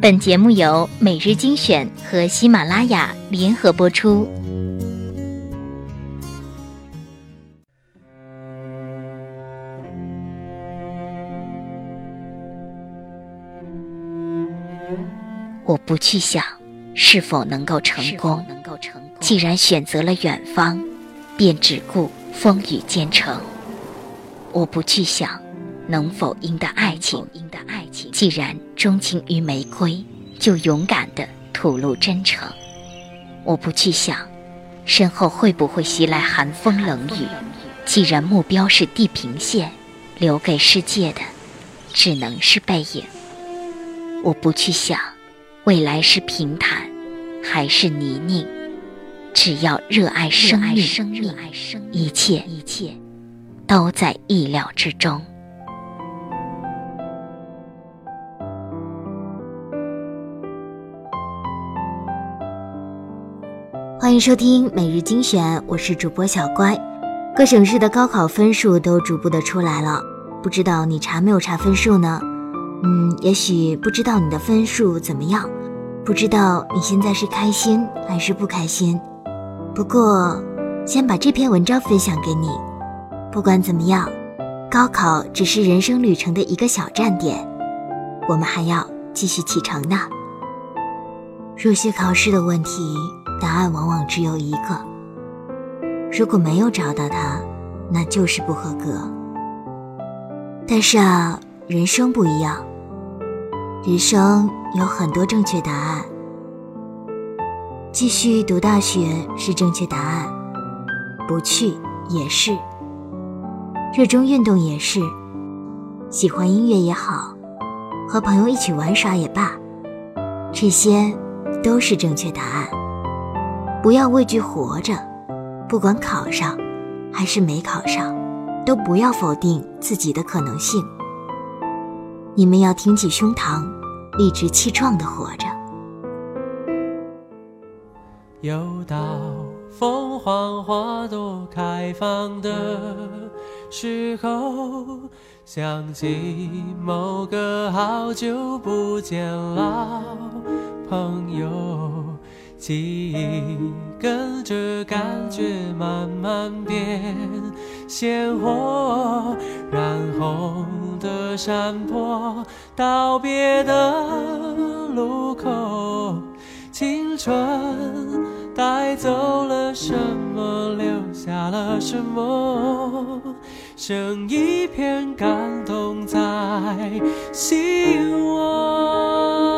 本节目由每日精选和喜马拉雅联合播出。我不去想是否能够成功，既然选择了远方，便只顾风雨兼程。我不去想能否赢得爱情，赢得爱情既然钟情于玫瑰，就勇敢的吐露真诚。我不去想身后会不会袭来寒风冷雨，既然目标是地平线，留给世界的只能是背影。我不去想未来是平坦还是泥泞，只要热爱生命，一切一切都在意料之中。欢迎收听每日精选，我是主播小乖。各省市的高考分数都逐步的出来了，不知道你查没有查分数呢？嗯，也许不知道你的分数怎么样，不知道你现在是开心还是不开心。不过，先把这篇文章分享给你。不管怎么样，高考只是人生旅程的一个小站点，我们还要继续启程呢。入学考试的问题，答案往往只有一个。如果没有找到它，那就是不合格。但是啊，人生不一样。人生有很多正确答案，继续读大学是正确答案，不去也是，热衷运动也是，喜欢音乐也好，和朋友一起玩耍也罢，这些都是正确答案。不要畏惧活着，不管考上还是没考上，都不要否定自己的可能性。你们要挺起胸膛，理直气壮的活着。又到凤凰花朵开放的时候，想起某个好久不见老朋友，记忆跟着感觉慢慢变鲜活，染红。的山坡，道别的路口，青春带走了什么，留下了什么？剩一片感动在心窝。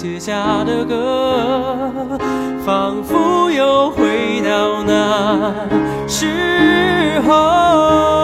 写下的歌，仿佛又回到那时候。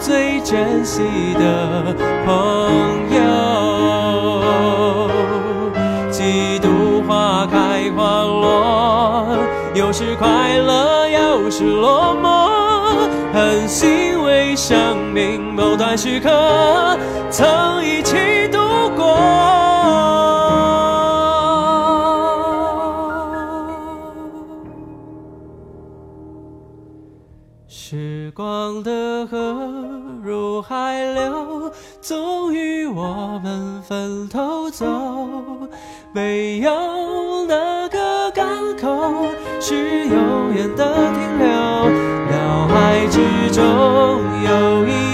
最珍惜的朋友。几度花开花落，有时快乐，有时落寞。很欣慰生命某段时刻曾一起度过。时光的河海流，终于我们分头走。没有哪个港口是永远的停留。脑海之中有一